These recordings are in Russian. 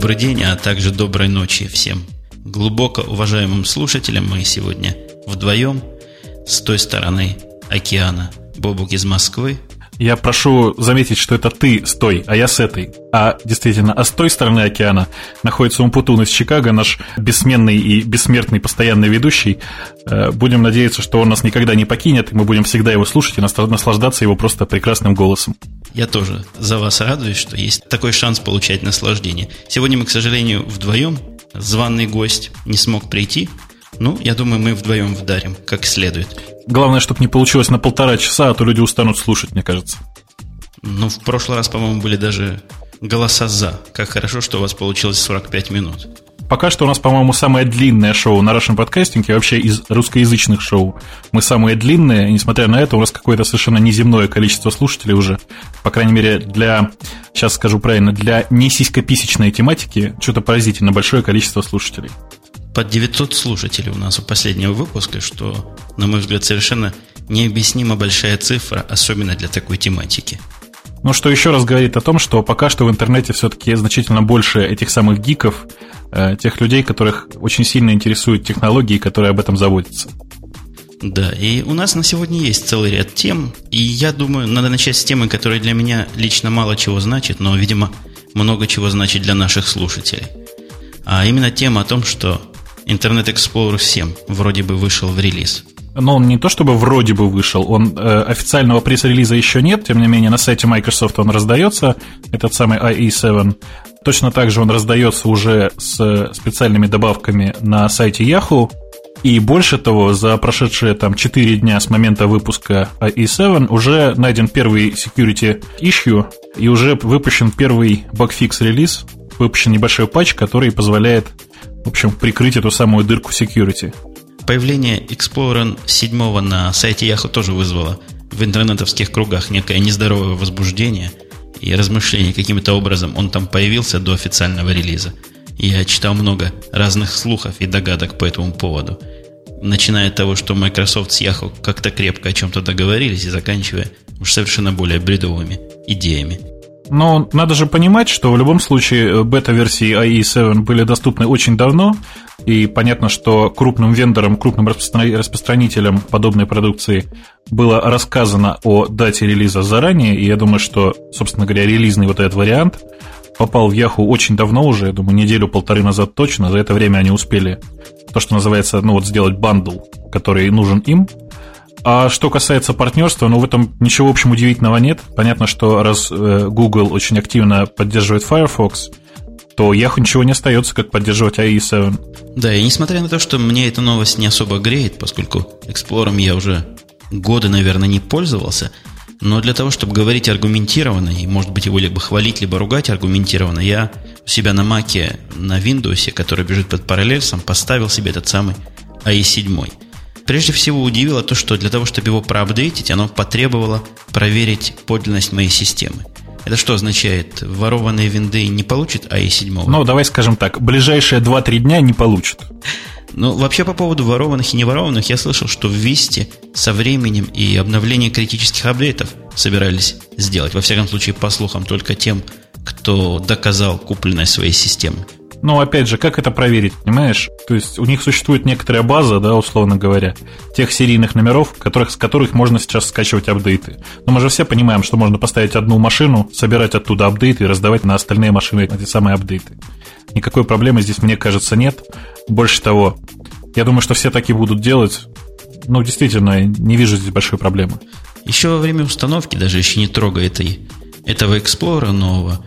Добрый день, а также доброй ночи всем. Глубоко уважаемым слушателям мы сегодня вдвоем с той стороны океана. Бобук из Москвы. Я прошу заметить, что это ты с той, а я с этой. А действительно, а с той стороны океана находится Умпутун из Чикаго, наш бессменный и бессмертный постоянный ведущий. Э, будем надеяться, что он нас никогда не покинет, и мы будем всегда его слушать и наслаждаться его просто прекрасным голосом. Я тоже за вас радуюсь, что есть такой шанс получать наслаждение. Сегодня мы, к сожалению, вдвоем. Званый гость не смог прийти. Ну, я думаю, мы вдвоем вдарим, как следует. Главное, чтобы не получилось на полтора часа, а то люди устанут слушать, мне кажется. Ну, в прошлый раз, по-моему, были даже голоса «за». Как хорошо, что у вас получилось 45 минут. Пока что у нас, по-моему, самое длинное шоу на Russian Podcasting, и вообще из русскоязычных шоу. Мы самые длинные, и несмотря на это, у нас какое-то совершенно неземное количество слушателей уже. По крайней мере, для, сейчас скажу правильно, для не сиськописечной тематики, что-то поразительно большое количество слушателей. Под 900 слушателей у нас у последнего выпуска, что, на мой взгляд, совершенно необъяснимо большая цифра, особенно для такой тематики. Ну, что еще раз говорит о том, что пока что в интернете все-таки значительно больше этих самых гиков, э, тех людей, которых очень сильно интересуют технологии, которые об этом заботятся. Да, и у нас на сегодня есть целый ряд тем, и я думаю, надо начать с темы, которая для меня лично мало чего значит, но, видимо, много чего значит для наших слушателей. А именно тема о том, что Internet Explorer 7 вроде бы вышел в релиз – но он не то чтобы вроде бы вышел, он э, официального пресс-релиза еще нет, тем не менее на сайте Microsoft он раздается, этот самый IE7. Точно так же он раздается уже с специальными добавками на сайте Yahoo. И больше того, за прошедшие там 4 дня с момента выпуска IE7 уже найден первый security issue и уже выпущен первый bugfix релиз, выпущен небольшой патч, который позволяет, в общем, прикрыть эту самую дырку security. Появление Explorer 7 на сайте Yahoo тоже вызвало в интернетовских кругах некое нездоровое возбуждение и размышление, каким-то образом он там появился до официального релиза. Я читал много разных слухов и догадок по этому поводу. Начиная от того, что Microsoft с Yahoo как-то крепко о чем-то договорились, и заканчивая уж совершенно более бредовыми идеями. Но надо же понимать, что в любом случае бета-версии IE7 были доступны очень давно, и понятно, что крупным вендорам, крупным распространителям подобной продукции было рассказано о дате релиза заранее, и я думаю, что, собственно говоря, релизный вот этот вариант попал в Yahoo очень давно уже, я думаю, неделю-полторы назад точно. За это время они успели то, что называется, ну вот сделать бандл, который нужен им, а что касается партнерства, ну в этом ничего, в общем, удивительного нет. Понятно, что раз э, Google очень активно поддерживает Firefox, то Yahoo ничего не остается, как поддерживать IE7. Да, и несмотря на то, что мне эта новость не особо греет, поскольку Explorer я уже годы, наверное, не пользовался, но для того, чтобы говорить аргументированно, и, может быть, его либо хвалить, либо ругать аргументированно, я у себя на Маке, на Windows, который бежит под параллельсом, поставил себе этот самый IE7. Прежде всего удивило то, что для того, чтобы его проапдейтить, оно потребовало проверить подлинность моей системы. Это что означает? Ворованные винды не получат АИ-7? Ну, давай скажем так, ближайшие 2-3 дня не получат. Ну, вообще по поводу ворованных и неворованных, я слышал, что в Висте со временем и обновлением критических апдейтов собирались сделать. Во всяком случае, по слухам, только тем, кто доказал купленность своей системы. Но опять же, как это проверить, понимаешь? То есть у них существует некоторая база, да, условно говоря, тех серийных номеров, которых, с которых можно сейчас скачивать апдейты. Но мы же все понимаем, что можно поставить одну машину, собирать оттуда апдейты и раздавать на остальные машины эти самые апдейты. Никакой проблемы здесь, мне кажется, нет. Больше того, я думаю, что все такие будут делать. Ну, действительно, не вижу здесь большой проблемы. Еще во время установки, даже еще не трогая этой, этого Explorer нового,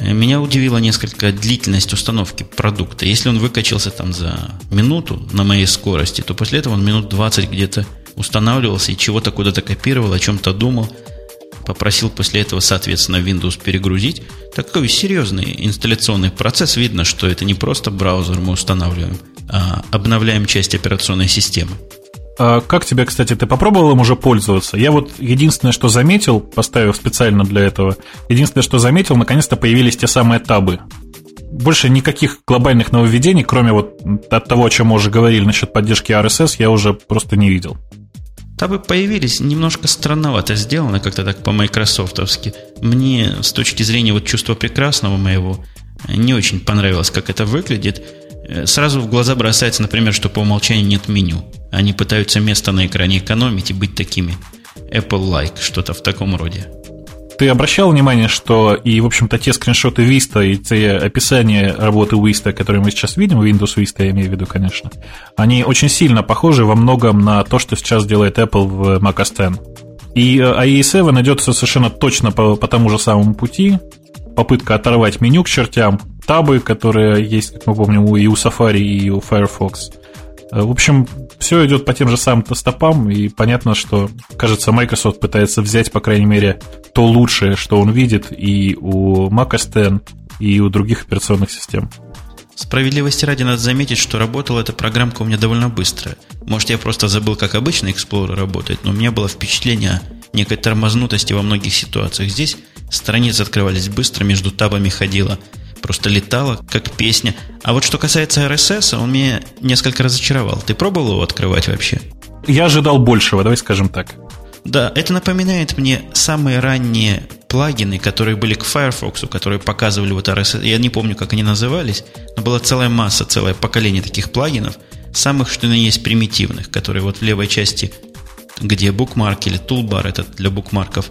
меня удивила несколько длительность установки продукта. Если он выкачался там за минуту на моей скорости, то после этого он минут 20 где-то устанавливался и чего-то куда-то копировал, о чем-то думал. Попросил после этого, соответственно, Windows перегрузить. Такой серьезный инсталляционный процесс. Видно, что это не просто браузер мы устанавливаем, а обновляем часть операционной системы. А как тебе, кстати, ты попробовал им уже пользоваться? Я вот единственное, что заметил, поставив специально для этого, единственное, что заметил, наконец-то появились те самые табы. Больше никаких глобальных нововведений, кроме вот от того, о чем мы уже говорили насчет поддержки RSS, я уже просто не видел. Табы появились, немножко странновато сделано, как-то так по-майкрософтовски. Мне, с точки зрения вот чувства прекрасного моего, Не очень понравилось, как это выглядит. Э, сразу в глаза бросается, например, что по умолчанию нет меню. Они пытаются место на экране экономить и быть такими Apple-like, что-то в таком роде. Ты обращал внимание, что и, в общем-то, те скриншоты Vista и те описания работы Vista, которые мы сейчас видим, Windows Vista я имею в виду, конечно, они очень сильно похожи во многом на то, что сейчас делает Apple в Mac OS X. И IE 7 идет совершенно точно по, по тому же самому пути. Попытка оторвать меню к чертям, табы, которые есть, как мы помним, и у Safari, и у Firefox. Э, в общем, все идет по тем же самым стопам, и понятно, что, кажется, Microsoft пытается взять, по крайней мере, то лучшее, что он видит и у Mac OS X, и у других операционных систем. Справедливости ради надо заметить, что работала эта программка у меня довольно быстро. Может, я просто забыл, как обычно Explorer работает, но у меня было впечатление некой тормознутости во многих ситуациях. Здесь страницы открывались быстро, между табами ходила, просто летала, как песня. А вот что касается RSS, он меня несколько разочаровал. Ты пробовал его открывать вообще? Я ожидал большего, давай скажем так. Да, это напоминает мне самые ранние плагины, которые были к Firefox, которые показывали вот RSS. Я не помню, как они назывались, но была целая масса, целое поколение таких плагинов, самых, что на есть, примитивных, которые вот в левой части, где букмарк или тулбар этот для букмарков,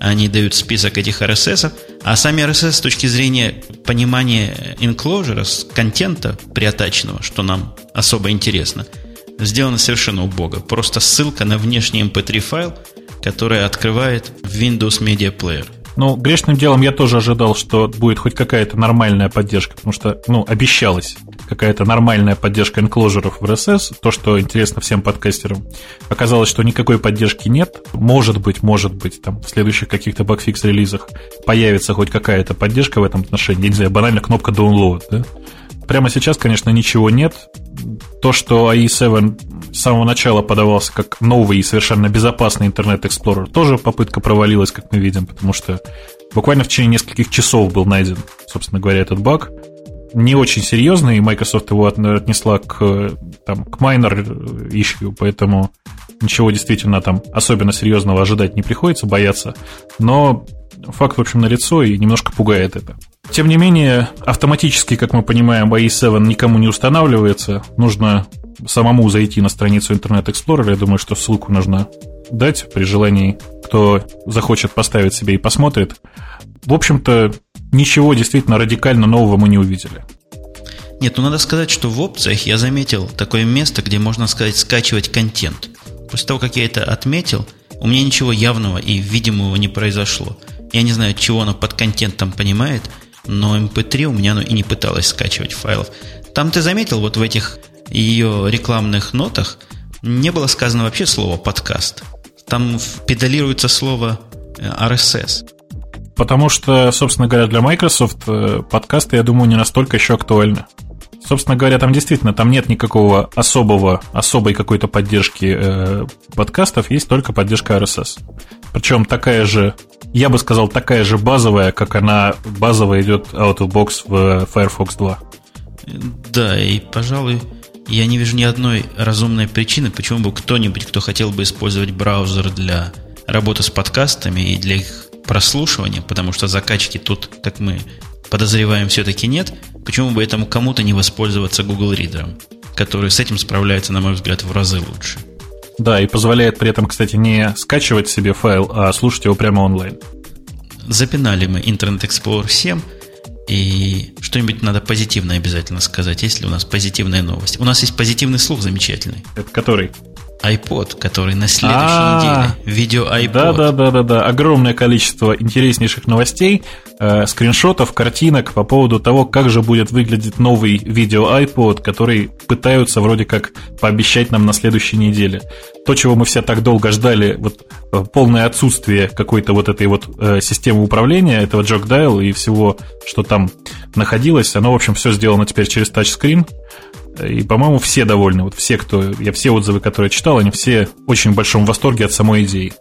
они дают список этих RSS, а сами RSS с точки зрения понимания enclosure, контента приотаченного, что нам особо интересно – сделано совершенно убого. Просто ссылка на внешний MP3 эм файл, который открывает Windows Media Player. Ну, грешным делом я тоже ожидал, что будет хоть какая-то нормальная поддержка, потому что, ну, обещалась какая-то нормальная поддержка инкложеров в RSS, то, что интересно всем подкастерам. Оказалось, что никакой поддержки нет. Может быть, может быть, там в следующих каких-то багфикс релизах появится хоть какая-то поддержка в этом отношении. Я не знаю, банально кнопка download, да? Прямо сейчас, конечно, ничего нет. То, что IE7 с самого начала подавался как новый и совершенно безопасный интернет Explorer, тоже попытка провалилась, как мы видим, потому что буквально в течение нескольких часов был найден, собственно говоря, этот баг. Не очень серьезный, и Microsoft его отнесла к, там, к minor issue, поэтому ничего действительно там особенно серьезного ожидать не приходится, бояться. Но факт, в общем, налицо и немножко пугает это. Тем не менее, автоматически, как мы понимаем, IE7 никому не устанавливается. Нужно самому зайти на страницу Internet Explorer. Я думаю, что ссылку нужно дать при желании, кто захочет поставить себе и посмотрит. В общем-то, ничего действительно радикально нового мы не увидели. Нет, ну надо сказать, что в опциях я заметил такое место, где можно сказать скачивать контент. После того, как я это отметил, у меня ничего явного и видимого не произошло. Я не знаю, чего оно под контентом понимает, но MP3 у меня оно и не пыталось скачивать файлов. Там ты заметил, вот в этих ее рекламных нотах не было сказано вообще слово подкаст. Там педалируется слово RSS. Потому что, собственно говоря, для Microsoft э, подкасты, я думаю, не настолько еще актуальны. Собственно говоря, там действительно там нет никакого особого, особой какой-то поддержки э, подкастов, есть только поддержка RSS. Причем такая же, я бы сказал, такая же базовая, как она базовая идет out of box в Firefox 2. Да, и, пожалуй, я не вижу ни одной разумной причины, почему бы кто-нибудь, кто хотел бы использовать браузер для работы с подкастами и для их прослушивания, потому что закачки тут, как мы подозреваем, все-таки нет, почему бы этому кому-то не воспользоваться Google Reader, который с этим справляется, на мой взгляд, в разы лучше. Да, и позволяет при этом, кстати, не скачивать себе файл, а слушать его прямо онлайн. Запинали мы Internet Explorer 7, и что-нибудь надо позитивное обязательно сказать, если у нас позитивная новость. У нас есть позитивный слух замечательный. Это который? iPod, который на следующей а. неделе. Видео iPod. Да, да, да, да, да. Огромное количество интереснейших новостей, э, скриншотов, картинок по поводу того, как же будет выглядеть новый видео iPod, который пытаются вроде как пообещать нам на следующей неделе. То, чего мы все так долго ждали, вот э, полное отсутствие какой-то вот этой вот э, системы управления, этого Dial и всего, что там находилось, оно, в общем, все сделано теперь через тачскрин. И, по-моему, все довольны. Вот все, кто... Я все отзывы, которые читал, они все очень в большом восторге от самой идеи.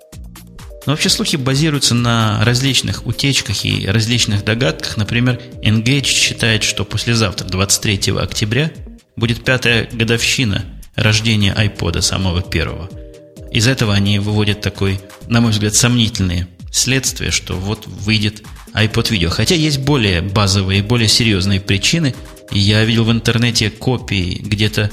Но вообще слухи базируются на различных утечках и различных догадках. Например, Engage считает, что послезавтра, 23 октября, будет пятая годовщина рождения iPod самого первого. Из этого они выводят такой, на мой взгляд, сомнительные следствие, что вот выйдет iPod Video. Хотя есть более базовые и более серьезные причины. Я видел в интернете копии где-то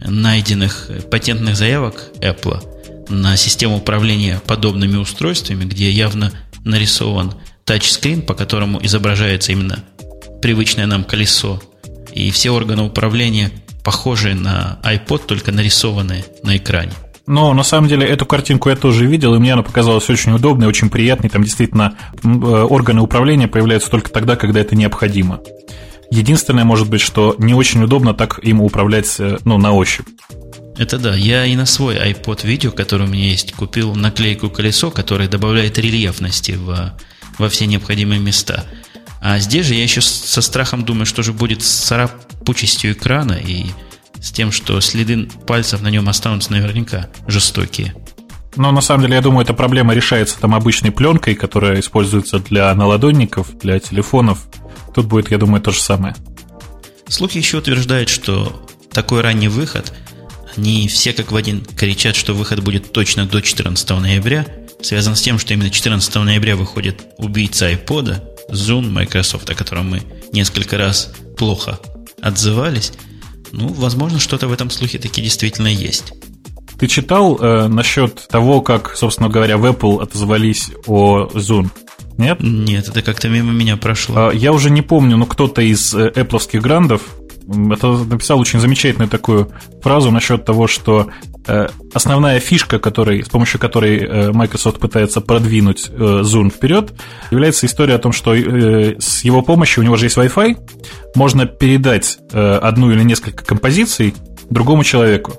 найденных патентных заявок Apple на систему управления подобными устройствами, где явно нарисован тачскрин, по которому изображается именно привычное нам колесо. И все органы управления похожие на iPod, только нарисованные на экране. Но на самом деле эту картинку я тоже видел, и мне она показалась очень удобной, очень приятной. Там действительно э, органы управления появляются только тогда, когда это необходимо. Единственное, может быть, что не очень удобно так им управлять э, ну, на ощупь. Это да. Я и на свой iPod видео, который у меня есть, купил наклейку колесо, которая добавляет рельефности в, во все необходимые места. А здесь же я еще со страхом думаю, что же будет с царапучестью экрана и с тем, что следы пальцев на нем останутся наверняка жестокие. Но на самом деле, я думаю, эта проблема решается там обычной пленкой, которая используется для наладонников, для телефонов. Тут будет, я думаю, то же самое. Слухи еще утверждают, что такой ранний выход, они все как в один кричат, что выход будет точно до 14 ноября, связан с тем, что именно 14 ноября выходит убийца iPod, Zoom Microsoft, о котором мы несколько раз плохо отзывались. Ну, возможно, что-то в этом слухе таки действительно есть. Ты читал э, насчет того, как, собственно говоря, в Apple отозвались о Zoom? Нет? Нет, это как-то мимо меня прошло. А, я уже не помню, но кто-то из э, Apple грандов это написал очень замечательную такую фразу насчет того, что э, основная фишка, которой, с помощью которой э, Microsoft пытается продвинуть Zoom вперед, является история о том, что с его помощью, у него же есть Wi-Fi, можно передать одну или несколько композиций другому человеку.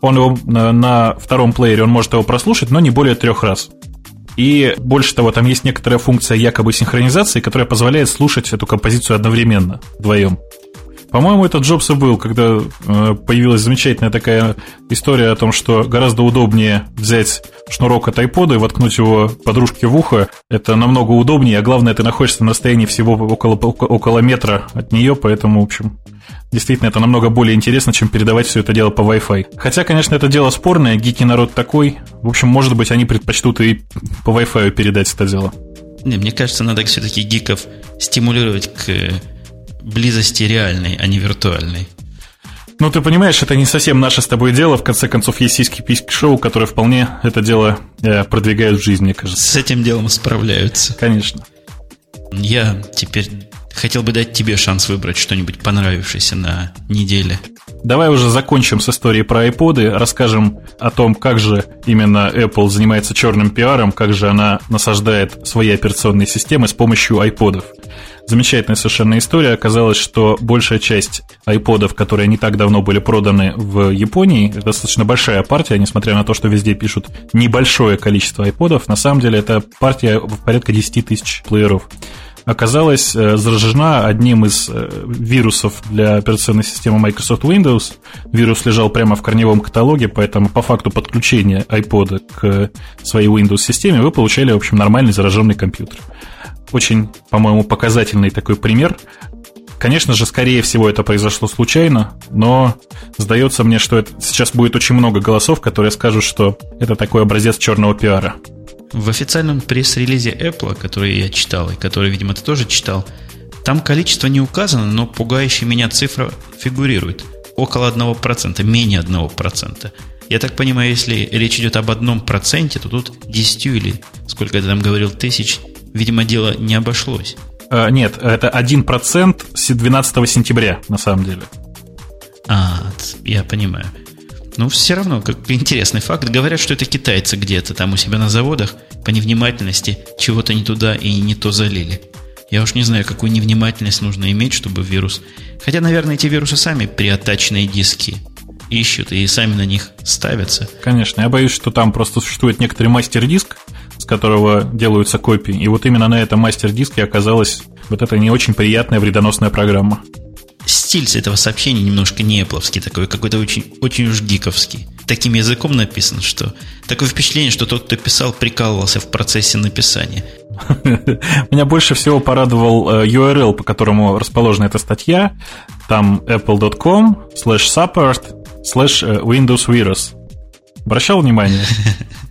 Он его на, на втором плеере, он может его прослушать, но не более трех раз. И больше того, там есть некоторая функция якобы синхронизации, которая позволяет слушать эту композицию одновременно, вдвоем. По-моему, это Джобса был, когда э, появилась замечательная такая история о том, что гораздо удобнее взять шнурок от iPod и воткнуть его подружке в ухо. Это намного удобнее, а главное, ты находишься на расстоянии всего около, около метра от нее, поэтому, в общем, Действительно, это намного более интересно, чем передавать все это дело по Wi-Fi. Хотя, конечно, это дело спорное, гики народ такой. В общем, может быть, они предпочтут и по Wi-Fi передать это дело. Не, мне кажется, надо все-таки гиков стимулировать к близости реальной, а не виртуальной. Ну, ты понимаешь, это не совсем наше с тобой дело. В конце концов, есть сиськи-письки шоу, которые вполне это дело э, продвигают в жизнь, мне кажется. С этим делом справляются. Конечно. Я теперь хотел бы дать тебе шанс выбрать что-нибудь понравившееся на неделе. Давай уже закончим с историей про iPod, расскажем о том, как же именно Apple занимается черным пиаром, как же она насаждает свои операционные системы с помощью iPodов. Замечательная совершенно история. Оказалось, что большая часть айподов, которые не так давно были проданы в Японии, это достаточно большая партия, несмотря на то, что везде пишут небольшое количество айподов, на самом деле это партия в порядка 10 тысяч плееров оказалась э, заражена одним из э, вирусов для операционной системы Microsoft Windows. Вирус лежал прямо в корневом каталоге, поэтому по факту подключения iPod к своей Windows-системе вы получали, в общем, нормальный зараженный компьютер. Очень, по-моему, показательный такой пример. Конечно же, скорее всего, это произошло случайно, но сдается мне, что это, сейчас будет очень много голосов, которые скажут, что это такой образец черного пиара. В официальном пресс-релизе Apple, который я читал, и который, видимо, ты тоже читал, там количество не указано, но пугающая меня цифра фигурирует. Около 1%, менее 1%. Я так понимаю, если речь идет об одном проценте, то тут 10 или, сколько ты там говорил, тысяч видимо, дело не обошлось. А, нет, это 1% с 12 сентября, на самом деле. А, я понимаю. Ну, все равно, как интересный факт. Говорят, что это китайцы где-то там у себя на заводах по невнимательности чего-то не туда и не то залили. Я уж не знаю, какую невнимательность нужно иметь, чтобы вирус... Хотя, наверное, эти вирусы сами приотаченные диски ищут и сами на них ставятся. Конечно, я боюсь, что там просто существует некоторый мастер-диск, с которого делаются копии. И вот именно на этом мастер-диске оказалась вот эта не очень приятная вредоносная программа. Стиль с этого сообщения немножко не эпловский, такой какой-то очень, очень уж гиковский. Таким языком написан, что такое впечатление, что тот, кто писал, прикалывался в процессе написания. Меня больше всего порадовал э, URL, по которому расположена эта статья. Там apple.com slash support slash э, Windows Virus. Обращал внимание?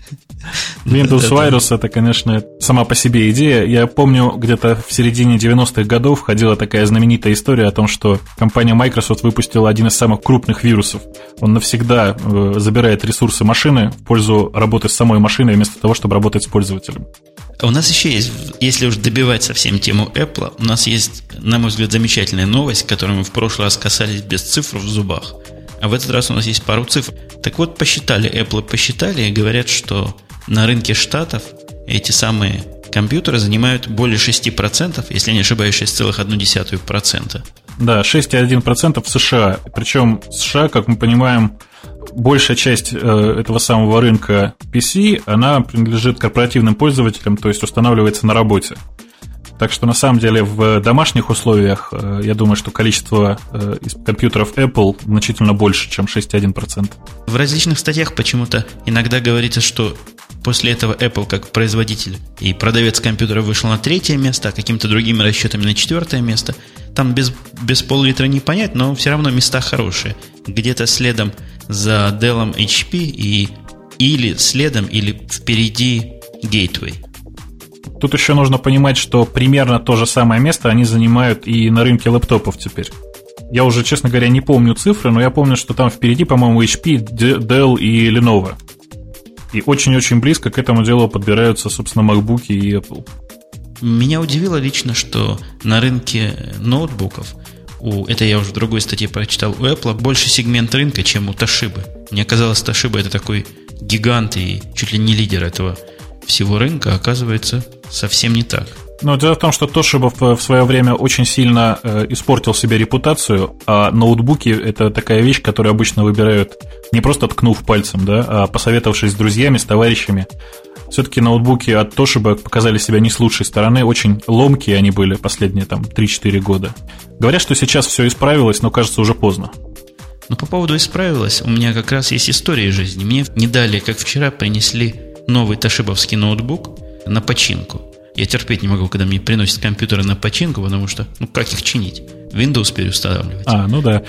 Windows Virus это, конечно, сама по себе идея. Я помню, где-то в середине 90-х годов ходила такая знаменитая история о том, что компания Microsoft выпустила один из самых крупных вирусов. Он навсегда э, забирает ресурсы машины в пользу работы с самой машиной, вместо того, чтобы работать с пользователем. А у нас еще есть, если уж добивать совсем тему Apple, у нас есть, на мой взгляд, замечательная новость, которую мы в прошлый раз касались без цифр в зубах. А в этот раз у нас есть пару цифр. Так вот, посчитали, Apple посчитали и говорят, что на рынке Штатов эти самые компьютеры занимают более 6%, если не ошибаюсь, 6,1%. Да, 6,1% в США. Причем США, как мы понимаем, большая часть э, этого самого рынка PC, она принадлежит корпоративным пользователям, то есть устанавливается на работе. Так что на самом деле в домашних условиях э, я думаю, что количество э, компьютеров Apple значительно больше, чем 6,1%. В различных статьях почему-то иногда говорится, что после этого Apple как производитель и продавец компьютера вышел на третье место, а какими-то другими расчетами на четвертое место. Там без, без пол-литра не понять, но все равно места хорошие. Где-то следом за Dell HP и или следом, или впереди Gateway. Тут еще нужно понимать, что примерно то же самое место они занимают и на рынке лэптопов теперь. Я уже, честно говоря, не помню цифры, но я помню, что там впереди, по-моему, HP, Dell и Lenovo. И очень-очень близко к этому делу подбираются, собственно, MacBook и Apple. Меня удивило лично, что на рынке ноутбуков, у, это я уже в другой статье прочитал, у Apple больше сегмент рынка, чем у Toshiba. Мне казалось, Toshiba это такой гигант и чуть ли не лидер этого всего рынка, оказывается, совсем не так. Но дело в том, что Toshiba в свое время очень сильно э, испортил себе репутацию, а ноутбуки – это такая вещь, которую обычно выбирают не просто ткнув пальцем, да, а посоветовавшись с друзьями, с товарищами. Все-таки ноутбуки от Toshiba показали себя не с лучшей стороны, очень ломкие они были последние там 3-4 года. Говорят, что сейчас все исправилось, но кажется уже поздно. Но по поводу исправилось, у меня как раз есть история из жизни. Мне не далее, как вчера, принесли новый тошибовский ноутбук на починку. Я терпеть не могу, когда мне приносят компьютеры на починку, потому что, ну, как их чинить? Windows переустанавливать. А, ну да.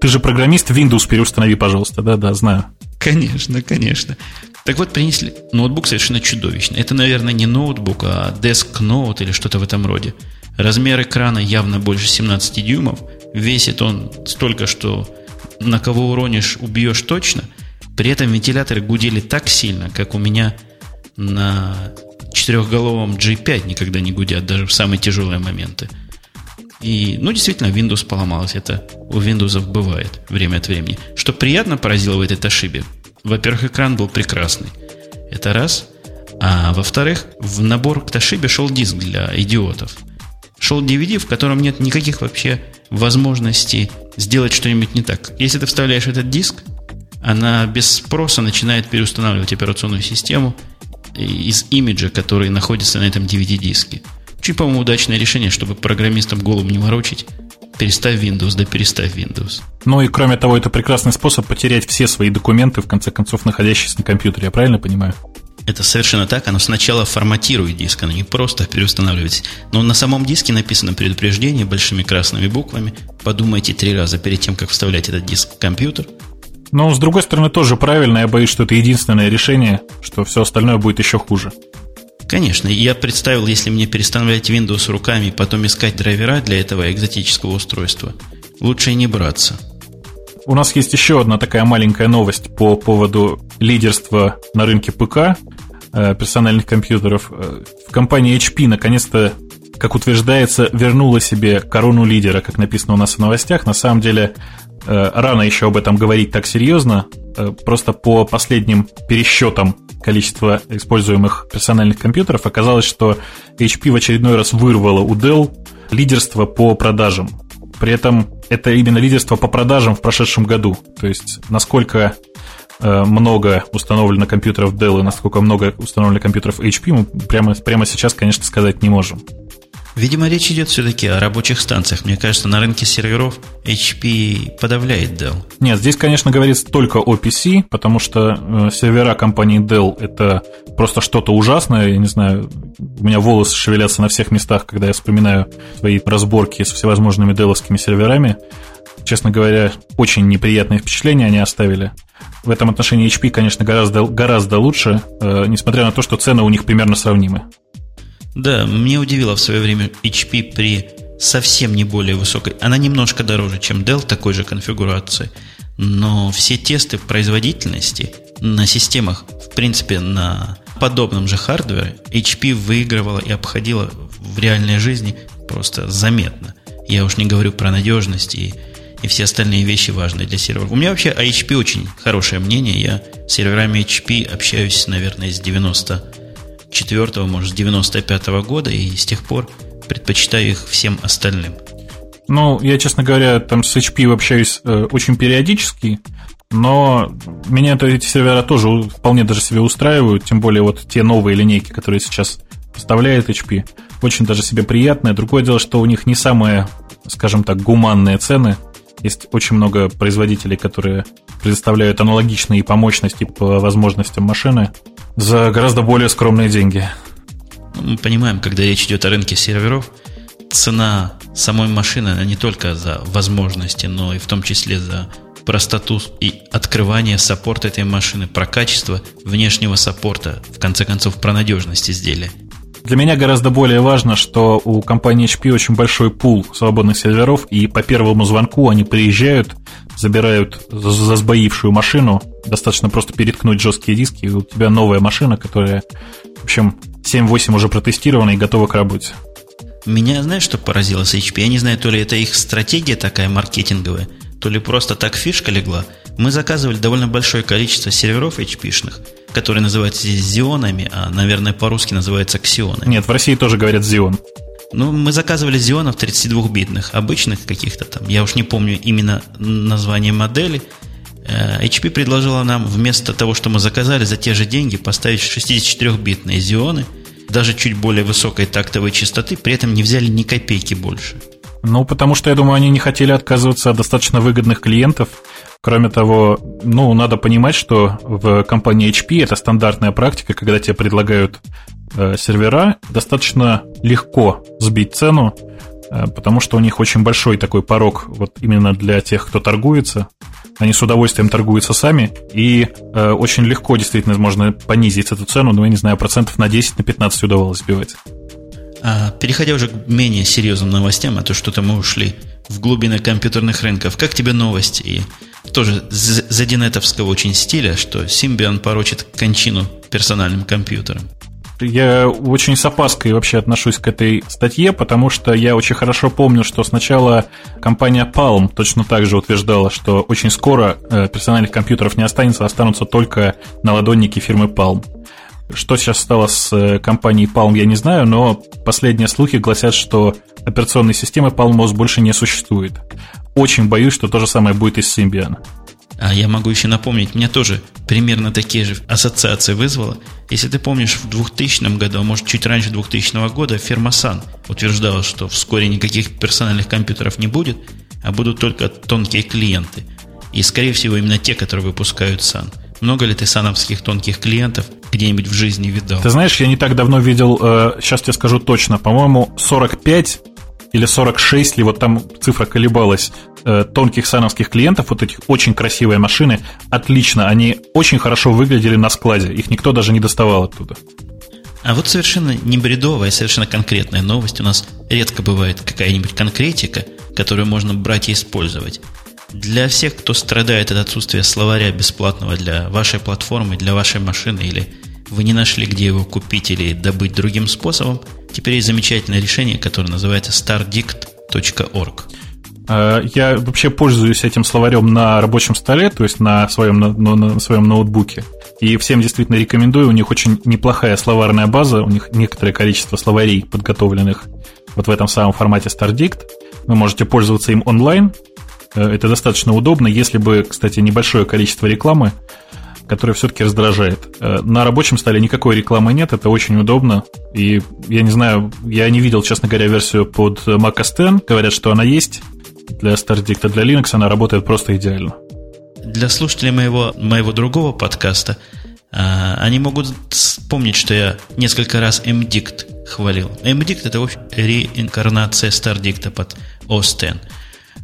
Ты же программист, Windows переустанови, пожалуйста. Да-да, знаю. Конечно, конечно. Так вот, принесли ноутбук совершенно чудовищный. Это, наверное, не ноутбук, а Note или что-то в этом роде. Размер экрана явно больше 17 дюймов. Весит он столько, что на кого уронишь, убьешь точно. При этом вентиляторы гудели так сильно, как у меня на четырехголовом G5 никогда не гудят, даже в самые тяжелые моменты. И, ну, действительно, Windows поломалась. Это у Windows бывает время от времени. Что приятно поразило в этой ошибе. Во-первых, экран был прекрасный. Это раз. А во-вторых, в набор к Toshiba шел диск для идиотов. Шел DVD, в котором нет никаких вообще возможностей сделать что-нибудь не так. Если ты вставляешь этот диск, она без спроса начинает переустанавливать операционную систему из имиджа, который находится на этом DVD-диске. Очень, по-моему, удачное решение, чтобы программистам голову не морочить. Переставь Windows, да переставь Windows. Ну и кроме того, это прекрасный способ потерять все свои документы, в конце концов, находящиеся на компьютере. Я правильно понимаю? Это совершенно так. Оно сначала форматирует диск, оно не просто переустанавливается. Но на самом диске написано предупреждение большими красными буквами. Подумайте три раза перед тем, как вставлять этот диск в компьютер. Но, с другой стороны, тоже правильно. Я боюсь, что это единственное решение, что все остальное будет еще хуже. Конечно, я представил, если мне перестанавливать Windows руками и потом искать драйвера для этого экзотического устройства, лучше и не браться. У нас есть еще одна такая маленькая новость по поводу лидерства на рынке ПК э, персональных компьютеров. Э, в компании HP наконец-то, как утверждается, вернула себе корону лидера, как написано у нас в новостях. На самом деле рано еще об этом говорить так серьезно. Э, просто по последним пересчетам количества используемых персональных компьютеров оказалось, что HP в очередной раз вырвала у Dell лидерство по продажам. При этом это именно лидерство по продажам в прошедшем году. То есть насколько э, много установлено компьютеров Dell и насколько много установлено компьютеров HP, мы прямо, прямо сейчас, конечно, сказать не можем. Видимо, речь идет все-таки о рабочих станциях. Мне кажется, на рынке серверов HP подавляет Dell. Нет, здесь, конечно, говорится только о PC, потому что э, сервера компании Dell это просто что-то ужасное. Я не знаю, у меня волосы шевелятся на всех местах, когда я вспоминаю свои разборки с всевозможными деловскими серверами. Честно говоря, очень неприятные впечатления они оставили. в этом отношении HP, конечно, гораздо, гораздо лучше, э, несмотря на то, что цены у них примерно сравнимы. Да, мне удивило в свое время HP при совсем не более высокой. Она немножко дороже, чем Dell такой же конфигурации. Но все тесты производительности на системах, в принципе, на подобном же хардвере HP выигрывала и обходила в реальной жизни просто заметно. Я уж не говорю про надежность и, и все остальные вещи важные для серверов. У меня вообще о HP очень хорошее мнение. Я с серверами HP общаюсь, наверное, с 94 может, с 95 -го года, и с тех пор предпочитаю их всем остальным. Ну, я, честно говоря, там с HP общаюсь э, очень периодически, но меня -то эти сервера тоже вполне даже себе устраивают, тем более вот те новые линейки, которые сейчас поставляет HP, очень даже себе приятные. Другое дело, что у них не самые, скажем так, гуманные цены. Есть очень много производителей, которые предоставляют аналогичные по мощности, по возможностям машины за гораздо более скромные деньги. Мы понимаем, когда речь идет о рынке серверов, цена самой машины, она не только за возможности, но и в том числе за простоту и открывание саппорта этой машины, про качество внешнего саппорта, в конце концов, про надежность изделия. Для меня гораздо более важно, что у компании HP очень большой пул свободных серверов, и по первому звонку они приезжают, забирают засбоившую машину, достаточно просто переткнуть жесткие диски, и у тебя новая машина, которая, в общем, 7-8 уже протестирована и готова к работе. Меня, знаешь, что поразило с HP? Я не знаю, то ли это их стратегия такая маркетинговая, то ли просто так фишка легла. Мы заказывали довольно большое количество серверов HP-шных, которые называются здесь зионами, а, наверное, по-русски называются ксионами. Нет, в России тоже говорят зион. Ну, мы заказывали зионов 32-битных, обычных каких-то там, я уж не помню именно название модели. Э, HP предложила нам вместо того, что мы заказали, за те же деньги поставить 64-битные зионы, даже чуть более высокой тактовой частоты, при этом не взяли ни копейки больше. Ну, потому что, я думаю, они не хотели отказываться от достаточно выгодных клиентов. Кроме того, ну, надо понимать, что в компании HP это стандартная практика, когда тебе предлагают э, сервера, достаточно легко сбить цену, э, потому что у них очень большой такой порог вот именно для тех, кто торгуется. Они с удовольствием торгуются сами, и э, очень легко действительно можно понизить эту цену, но я не знаю, процентов на 10, на 15 удавалось сбивать. А, переходя уже к менее серьезным новостям, а то что-то мы ушли в глубины компьютерных рынков. Как тебе новость? И тоже задинетовского очень стиля, что Symbian порочит кончину персональным компьютерам. Я очень с опаской вообще отношусь к этой статье, потому что я очень хорошо помню, что сначала компания Palm точно так же утверждала, что очень скоро э, персональных компьютеров не останется, останутся только наладонники фирмы Palm. Что сейчас стало с э, компанией Palm, я не знаю, но последние слухи гласят, что операционной системы PalmOS больше не существует. Очень боюсь, что то же самое будет и с Symbian. А я могу еще напомнить, меня тоже примерно такие же ассоциации вызвало. Если ты помнишь, в 2000 году, а может чуть раньше 2000 года, фирма Sun утверждала, что вскоре никаких персональных компьютеров не будет, а будут только тонкие клиенты. И, скорее всего, именно те, которые выпускают Sun. Много ли ты сановских тонких клиентов где-нибудь в жизни видал? Ты знаешь, я не так давно видел, э, сейчас тебе скажу точно, по-моему, 45 или 46 ли, вот там цифра колебалась, э, тонких сановских клиентов, вот этих очень красивые машины, отлично, они очень хорошо выглядели на складе, их никто даже не доставал оттуда. А вот совершенно не бредовая, совершенно конкретная новость. У нас редко бывает какая-нибудь конкретика, которую можно брать и использовать. Для всех, кто страдает от отсутствия словаря бесплатного для вашей платформы, для вашей машины, или вы не нашли, где его купить или добыть другим способом, теперь есть замечательное решение, которое называется stardict.org. А, я вообще пользуюсь этим словарем на рабочем столе, то есть на своем, на, на своем ноутбуке. И всем действительно рекомендую. У них очень неплохая словарная база, у них некоторое количество словарей, подготовленных вот в этом самом формате StarDict. Вы можете пользоваться им онлайн, это достаточно удобно, если бы, кстати, небольшое количество рекламы, которое все-таки раздражает. Э, на рабочем столе никакой рекламы нет, это очень удобно. И я не знаю, я не видел, честно говоря, версию под Mac OS X. Говорят, что она есть для StarDict, а для Linux она работает просто идеально. Для слушателей моего, моего другого подкаста а, они могут вспомнить, что я несколько раз MDict хвалил. MDict это, в общем, реинкарнация StarDict под OS X.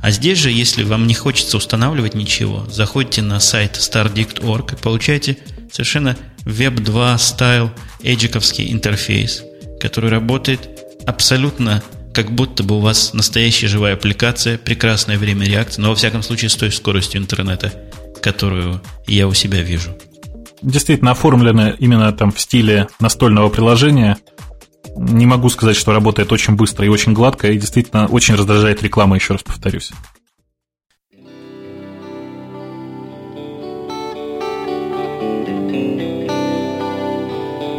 А здесь же, если вам не хочется устанавливать ничего, заходите на сайт stardict.org и получаете совершенно Web 2 стайл эджиковский интерфейс, который работает абсолютно как будто бы у вас настоящая живая аппликация, прекрасное время реакции, но во всяком случае с той скоростью интернета, которую я у себя вижу. Действительно оформлено именно там в стиле настольного приложения. Не могу сказать, что работает очень быстро и очень гладко, и действительно очень раздражает реклама, еще раз повторюсь.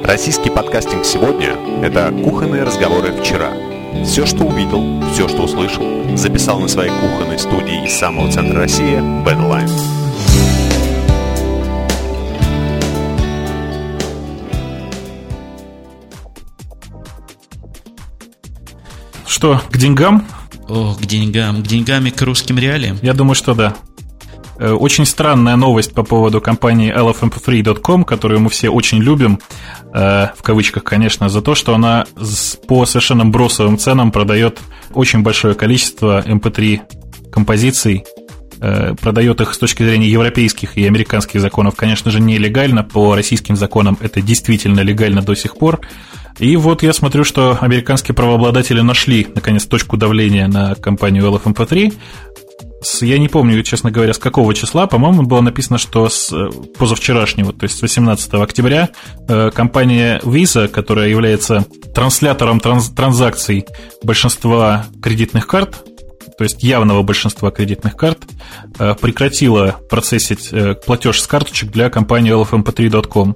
Российский подкастинг сегодня – это кухонные разговоры вчера. Все, что увидел, все, что услышал, записал на своей кухонной студии из самого центра России Badline. Что, к деньгам? О, к деньгам. К деньгам и к русским реалиям? Я думаю, что да. Э, очень странная новость по поводу компании lfmp3.com, которую мы все очень любим, э, в кавычках, конечно, за то, что она по совершенно бросовым ценам продает очень большое количество mp3 композиций, э, продает их с точки зрения европейских и американских законов, конечно же, нелегально, по российским законам это действительно легально до сих пор. И вот я смотрю, что американские правообладатели нашли, наконец, точку давления на компанию LFMP3, с, я не помню, честно говоря, с какого числа, по-моему, было написано, что с э, позавчерашнего, то есть с 18 октября, э, компания Visa, которая является транслятором транс транзакций большинства кредитных карт, то есть явного большинства кредитных карт, э, прекратила процессить платеж с карточек для компании lfmp3.com.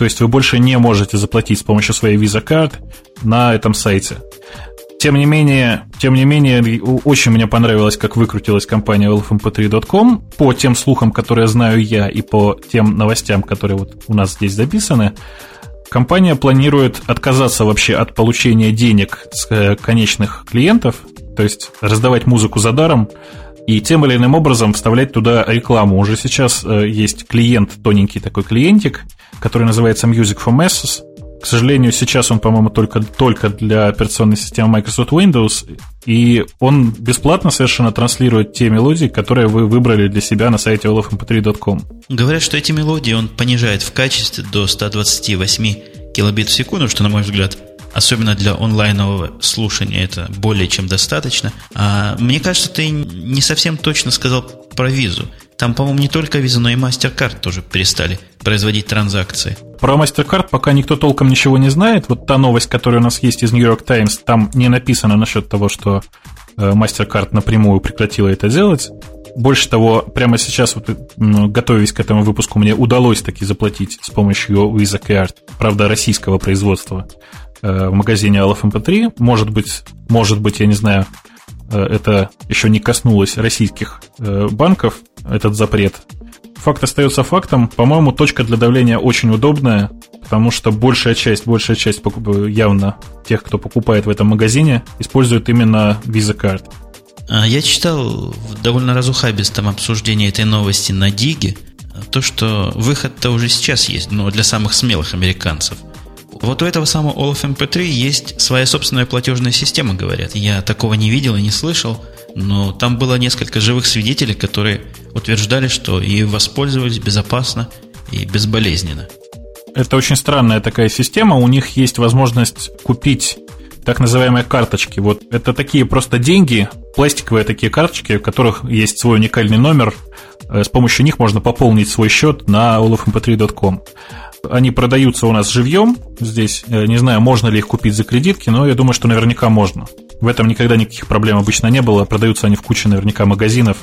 То есть вы больше не можете заплатить с помощью своей Visa карт на этом сайте. Тем не менее, тем не менее, очень мне понравилось, как выкрутилась компания lfmp3.com. По тем слухам, которые знаю я, и по тем новостям, которые вот у нас здесь записаны, компания планирует отказаться вообще от получения денег с э, конечных клиентов, то есть раздавать музыку за даром, и тем или иным образом вставлять туда рекламу. Уже сейчас э, есть клиент, тоненький такой клиентик, который называется Music for Masses, к сожалению, сейчас он, по-моему, только, только для операционной системы Microsoft Windows, и он бесплатно совершенно транслирует те мелодии, которые вы выбрали для себя на сайте olafmp3.com. Говорят, что эти мелодии он понижает в качестве до 128 килобит в секунду, что, на мой взгляд, особенно для онлайнового слушания это более чем достаточно. А мне кажется, ты не совсем точно сказал про визу. Там, по-моему, не только Visa, но и MasterCard тоже перестали производить транзакции. Про MasterCard пока никто толком ничего не знает. Вот та новость, которая у нас есть из New York Times, там не написано насчет того, что э, MasterCard напрямую прекратила это делать. Больше того, прямо сейчас, вот, готовясь к этому выпуску, мне удалось таки заплатить с помощью Visa Card, правда, российского производства, э, в магазине LFMP3. Может быть, может быть, я не знаю, э, это еще не коснулось российских банков, этот запрет. Факт остается фактом. По-моему, точка для давления очень удобная, потому что большая часть, большая часть явно тех, кто покупает в этом магазине, используют именно Visa Card. А, я читал в довольно разухабистом обсуждении этой новости на Диге, то, что выход-то уже сейчас есть, но для самых смелых американцев. Вот у этого самого OLFMP3 есть своя собственная платежная система, говорят. Я такого не видел и не слышал – но там было несколько живых свидетелей, которые утверждали, что и воспользовались безопасно и безболезненно. Это очень странная такая система. У них есть возможность купить так называемые карточки. Вот это такие просто деньги, пластиковые такие карточки, у которых есть свой уникальный номер. Э, с помощью них можно пополнить свой счет на olafmp3.com. Они продаются у нас живьем здесь. Э, не знаю, можно ли их купить за кредитки, но я думаю, что наверняка можно. В этом никогда никаких проблем обычно не было. Продаются они в куче наверняка магазинов.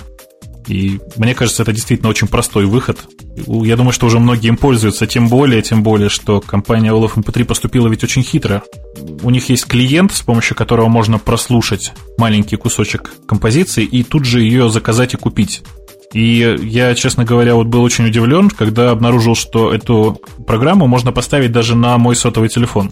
И мне кажется, это действительно очень простой выход. Я думаю, что уже многие им пользуются, тем более, тем более, что компания Olaf MP3 поступила ведь очень хитро. У них есть клиент, с помощью которого можно прослушать маленький кусочек композиции и тут же ее заказать и купить. И я, честно говоря, вот был очень удивлен, когда обнаружил, что эту программу можно поставить даже на мой сотовый телефон.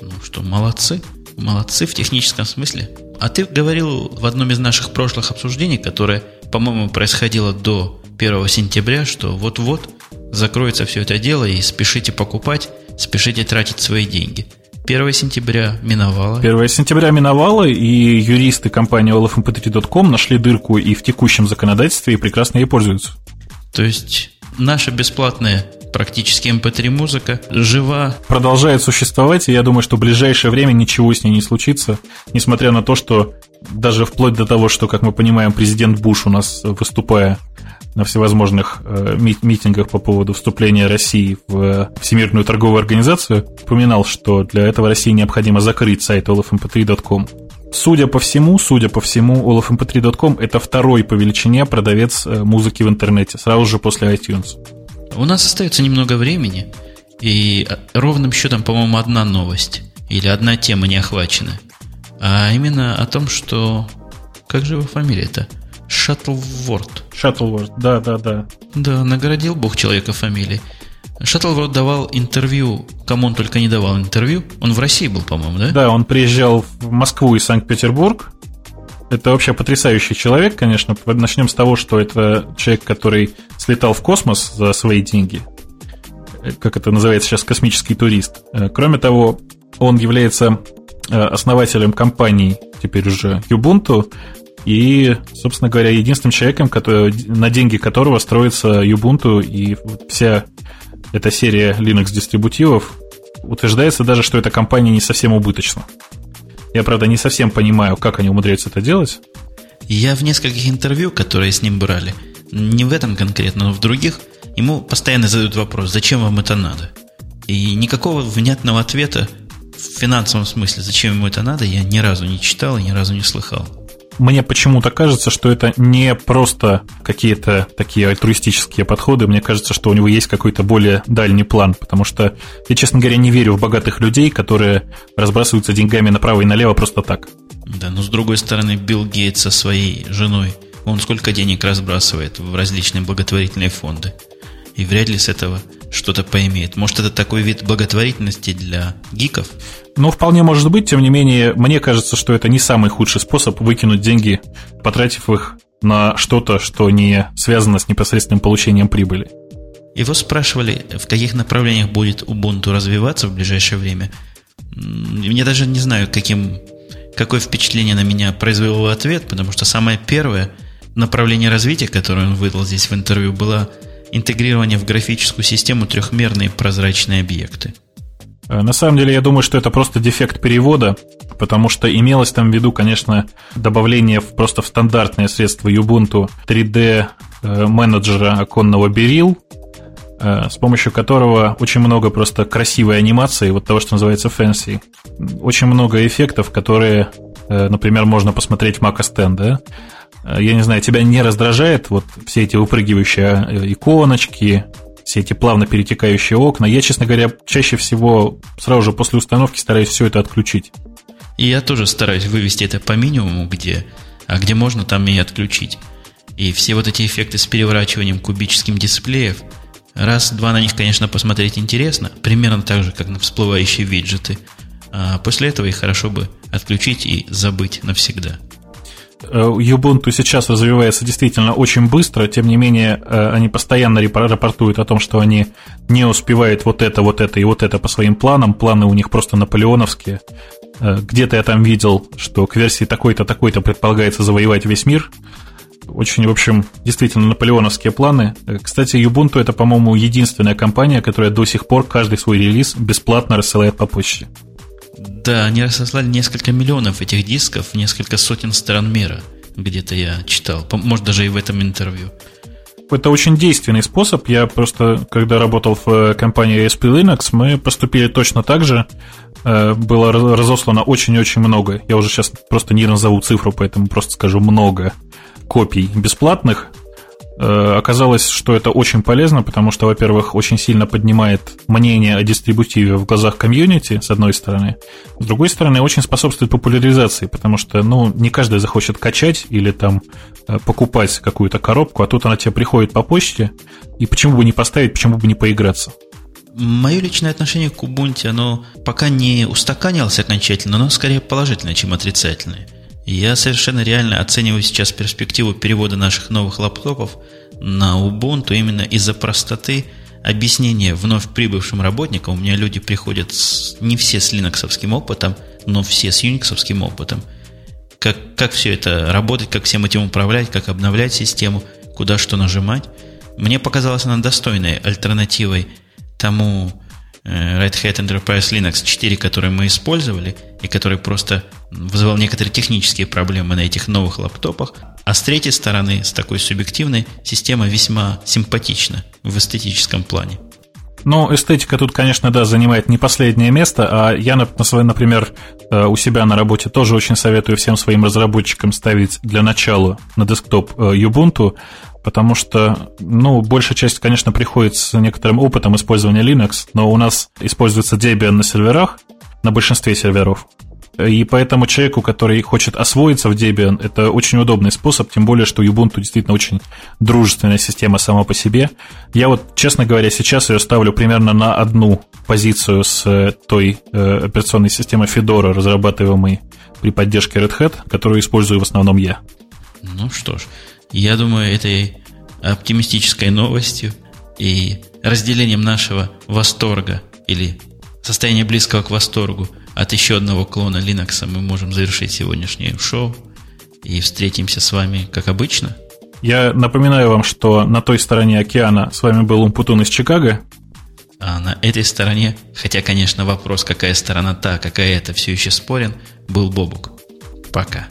Ну что, молодцы. Молодцы в техническом смысле. А ты говорил в одном из наших прошлых обсуждений, которое, по-моему, происходило до 1 сентября, что вот-вот закроется все это дело и спешите покупать, спешите тратить свои деньги. 1 сентября миновало. 1 сентября миновало, и юристы компании olafmp3.com нашли дырку и в текущем законодательстве, и прекрасно ей пользуются. То есть наша бесплатная практически MP3 эм музыка жива. Продолжает существовать, и я думаю, что в ближайшее время ничего с ней не случится, несмотря на то, что даже вплоть до того, что, как мы понимаем, президент Буш у нас, выступая на всевозможных э, митингах по поводу вступления России в Всемирную торговую организацию, упоминал, что для этого России необходимо закрыть сайт olafmp3.com. Судя по всему, судя по всему, olafmp3.com это второй по величине продавец э, музыки в интернете, сразу же после iTunes. У нас остается немного времени, и э, ровным счетом, по-моему, одна новость или одна тема не охвачена. А именно о том, что... Как же его фамилия-то? Шаттлворд. Шаттлворд, да, да, да. Да, наградил Бог человека фамилией. Шаттлворд давал интервью, кому он только не давал интервью. Он в России был, по-моему, да? Да, он приезжал в Москву и Санкт-Петербург. Это вообще потрясающий человек, конечно. Начнем с того, что это человек, который слетал в космос за свои деньги. Как это называется сейчас, космический турист. Э, кроме того, он является э, основателем компании, теперь уже Ubuntu, и, собственно говоря, единственным человеком, который, на деньги которого строится Ubuntu и вся эта серия Linux-дистрибутивов, утверждается даже, что эта компания не совсем убыточна. Я, правда, не совсем понимаю, как они умудряются это делать. Я в нескольких интервью, которые с ним брали, не в этом конкретно, но в других, ему постоянно задают вопрос, зачем вам это надо? И никакого внятного ответа в финансовом смысле, зачем ему это надо, я ни разу не читал и ни разу не слыхал мне почему-то кажется, что это не просто какие-то такие альтруистические подходы. Мне кажется, что у него есть какой-то более дальний план, потому что я, честно говоря, не верю в богатых людей, которые разбрасываются деньгами направо и налево просто так. Да, но с другой стороны, Билл Гейтс со своей женой, он сколько денег разбрасывает в различные благотворительные фонды. И вряд ли с этого что-то поимеет. Может, это такой вид благотворительности для гиков? Ну, вполне может быть. Тем не менее, мне кажется, что это не самый худший способ выкинуть деньги, потратив их на что-то, что не связано с непосредственным получением прибыли. Его спрашивали, в каких направлениях будет Ubuntu развиваться в ближайшее время. Мне даже не знаю, каким, какое впечатление на меня произвел его ответ, потому что самое первое направление развития, которое он выдал здесь в интервью, было интегрирование в графическую систему трехмерные прозрачные объекты. Э, на самом деле, я думаю, что это просто дефект перевода, потому что имелось там в виду, конечно, добавление в, просто в стандартное средство Ubuntu 3D э, оконного Beryl, э, с помощью которого очень много просто красивой анимации, вот того, что называется fancy. Очень много эффектов, которые, например, можно посмотреть в Mac OS да? Я не знаю, тебя не раздражает вот все эти выпрыгивающие иконочки, все эти плавно перетекающие окна. Я, честно говоря, чаще всего сразу же после установки стараюсь все это отключить. И я тоже стараюсь вывести это по минимуму, где, а где можно, там и отключить. И все вот эти эффекты с переворачиванием кубическим дисплеев, раз-два на них, конечно, посмотреть интересно, примерно так же, как на всплывающие виджеты. А после этого их хорошо бы отключить и забыть навсегда. Э, Ubuntu сейчас развивается действительно очень быстро, тем не менее э, они постоянно рапортуют о том, что они не успевают вот это, вот это и вот это по своим планам. Планы у них просто наполеоновские. Э, где-то я там видел, что к версии такой-то, такой-то предполагается завоевать весь мир. Очень, в общем, действительно наполеоновские планы. Кстати, Ubuntu это, по-моему, единственная компания, которая до сих пор каждый свой релиз бесплатно рассылает по почте. Да, они разослали несколько миллионов этих дисков в несколько сотен стран мира. Где-то я читал. Может, даже и в этом интервью. Это очень действенный способ. Я просто, когда работал в э, компании ASP Linux, мы поступили точно так же. Э, было разослано очень-очень много. Я уже сейчас просто не назову цифру, поэтому просто скажу много копий бесплатных оказалось, что это очень полезно, потому что, во-первых, очень сильно поднимает мнение о дистрибутиве в глазах комьюнити, с одной стороны. С другой стороны, очень способствует популяризации, потому что, ну, не каждый захочет качать или там э, покупать какую-то коробку, а тут она тебе приходит по почте, и почему бы не поставить, почему бы не поиграться. Мое личное отношение к Ubuntu, оно пока не устаканилось окончательно, но скорее положительное, чем отрицательное. Я совершенно реально оцениваю сейчас перспективу перевода наших новых лаптопов на Ubuntu именно из-за простоты объяснение вновь прибывшим работникам. У меня люди приходят с, не все с линоксовским опытом, но все с юниксовским опытом. Как, как все это работать, как всем этим управлять, как обновлять систему, куда что нажимать. Мне показалось она достойной альтернативой тому Red Hat Enterprise Linux 4, который мы использовали, и который просто вызывал некоторые технические проблемы на этих новых лаптопах. А с третьей стороны, с такой субъективной, система весьма симпатична в эстетическом плане. Ну, эстетика тут, конечно, да, занимает не последнее место, а я, например, э, у себя на работе тоже очень советую всем своим разработчикам ставить для начала на десктоп э, Ubuntu, потому что, ну, большая часть, конечно, приходит с некоторым опытом использования Linux, но у нас используется Debian на серверах, на большинстве серверов, и поэтому человеку, который хочет освоиться в Debian, это очень удобный способ, тем более, что Ubuntu действительно очень дружественная система сама по себе. Я вот, честно говоря, сейчас ее ставлю примерно на одну позицию с э, той э, операционной системой Fedora, разрабатываемой при поддержке Red Hat, которую использую в основном я. Ну что ж, я думаю, этой оптимистической новостью и разделением нашего восторга или состояния близкого к восторгу – от еще одного клона Linux мы можем завершить сегодняшнее шоу. И встретимся с вами, как обычно. Я напоминаю вам, что на той стороне океана с вами был Умпутун из Чикаго. А на этой стороне, хотя, конечно, вопрос, какая сторона та, какая это, все еще спорен, был Бобук. Пока.